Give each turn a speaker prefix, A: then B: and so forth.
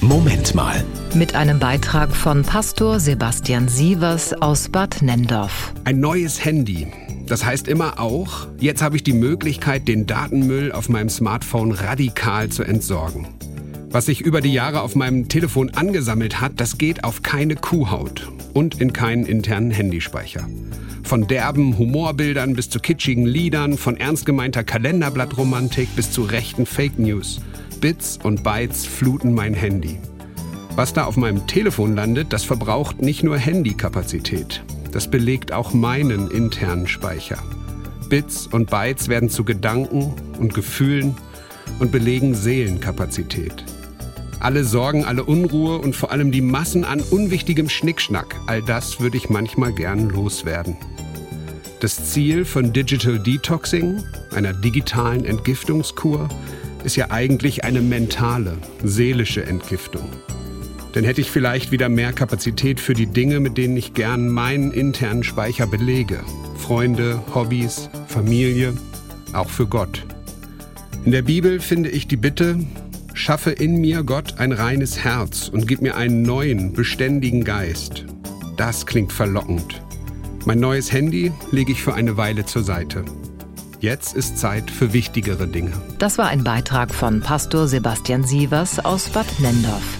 A: Moment mal.
B: Mit einem Beitrag von Pastor Sebastian Sievers aus Bad Nendorf.
C: Ein neues Handy. Das heißt immer auch, jetzt habe ich die Möglichkeit, den Datenmüll auf meinem Smartphone radikal zu entsorgen. Was sich über die Jahre auf meinem Telefon angesammelt hat, das geht auf keine Kuhhaut und in keinen internen Handyspeicher. Von derben Humorbildern bis zu kitschigen Liedern, von ernst gemeinter Kalenderblattromantik bis zu rechten Fake News. Bits und Bytes fluten mein Handy. Was da auf meinem Telefon landet, das verbraucht nicht nur Handykapazität. Das belegt auch meinen internen Speicher. Bits und Bytes werden zu Gedanken und Gefühlen und belegen Seelenkapazität. Alle Sorgen, alle Unruhe und vor allem die Massen an unwichtigem Schnickschnack, all das würde ich manchmal gern loswerden. Das Ziel von Digital Detoxing, einer digitalen Entgiftungskur, ist ja eigentlich eine mentale, seelische Entgiftung. Dann hätte ich vielleicht wieder mehr Kapazität für die Dinge, mit denen ich gern meinen internen Speicher belege. Freunde, Hobbys, Familie, auch für Gott. In der Bibel finde ich die Bitte, schaffe in mir Gott ein reines Herz und gib mir einen neuen, beständigen Geist. Das klingt verlockend. Mein neues Handy lege ich für eine Weile zur Seite. Jetzt ist Zeit für wichtigere Dinge.
B: Das war ein Beitrag von Pastor Sebastian Sievers aus Bad Nendorf.